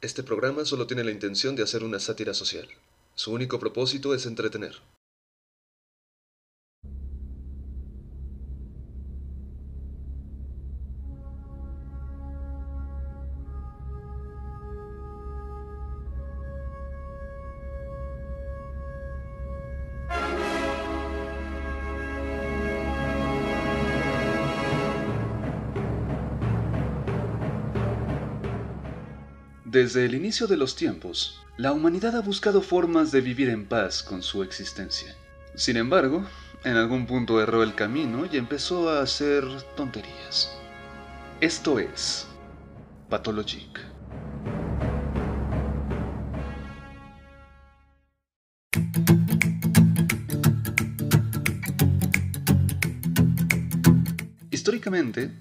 Este programa solo tiene la intención de hacer una sátira social. Su único propósito es entretener. Desde el inicio de los tiempos, la humanidad ha buscado formas de vivir en paz con su existencia. Sin embargo, en algún punto erró el camino y empezó a hacer tonterías. Esto es Pathologic.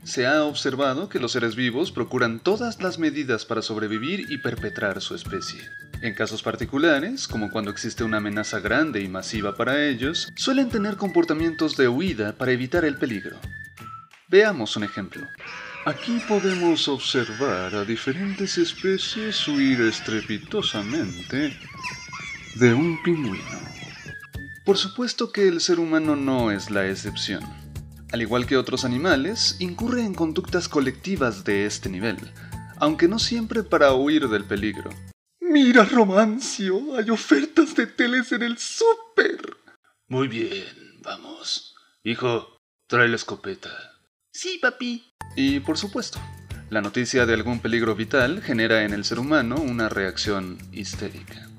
Se ha observado que los seres vivos procuran todas las medidas para sobrevivir y perpetrar su especie. En casos particulares, como cuando existe una amenaza grande y masiva para ellos, suelen tener comportamientos de huida para evitar el peligro. Veamos un ejemplo. Aquí podemos observar a diferentes especies huir estrepitosamente de un pingüino. Por supuesto que el ser humano no es la excepción. Al igual que otros animales, incurre en conductas colectivas de este nivel, aunque no siempre para huir del peligro. Mira, Romancio, hay ofertas de teles en el súper. Muy bien, vamos. Hijo, trae la escopeta. Sí, papi. Y por supuesto, la noticia de algún peligro vital genera en el ser humano una reacción histérica.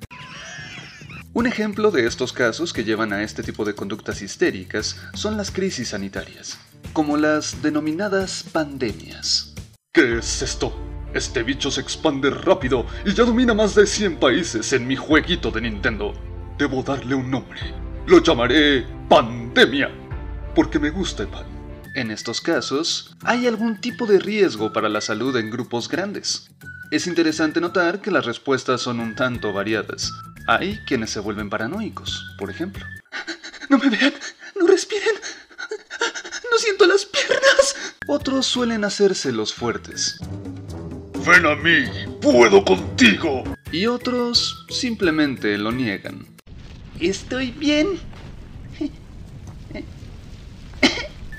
Un ejemplo de estos casos que llevan a este tipo de conductas histéricas son las crisis sanitarias, como las denominadas pandemias. ¿Qué es esto? Este bicho se expande rápido y ya domina más de 100 países en mi jueguito de Nintendo. Debo darle un nombre. Lo llamaré Pandemia, porque me gusta el pan. En estos casos, hay algún tipo de riesgo para la salud en grupos grandes. Es interesante notar que las respuestas son un tanto variadas, hay quienes se vuelven paranoicos, por ejemplo. No me vean, no respiren, no siento las piernas. Otros suelen hacerse los fuertes. Ven a mí, puedo contigo. Y otros simplemente lo niegan. Estoy bien.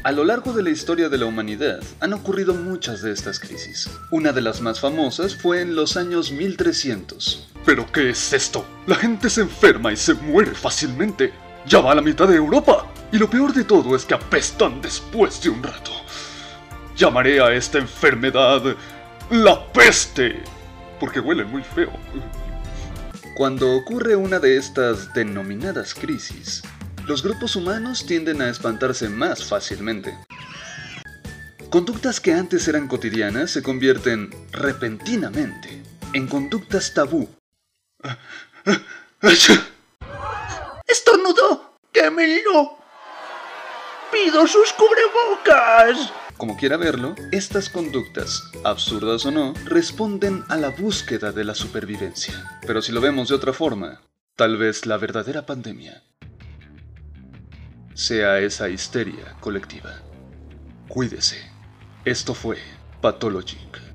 A lo largo de la historia de la humanidad han ocurrido muchas de estas crisis. Una de las más famosas fue en los años 1300. ¿Pero qué es esto? La gente se enferma y se muere fácilmente. Ya va a la mitad de Europa. Y lo peor de todo es que apestan después de un rato. Llamaré a esta enfermedad la peste. Porque huele muy feo. Cuando ocurre una de estas denominadas crisis, los grupos humanos tienden a espantarse más fácilmente. Conductas que antes eran cotidianas se convierten repentinamente en conductas tabú. ¡Estornudo! ¡Quémelo! ¡Pido sus cubrebocas! Como quiera verlo, estas conductas, absurdas o no, responden a la búsqueda de la supervivencia. Pero si lo vemos de otra forma, tal vez la verdadera pandemia sea esa histeria colectiva. Cuídese. Esto fue Pathologic.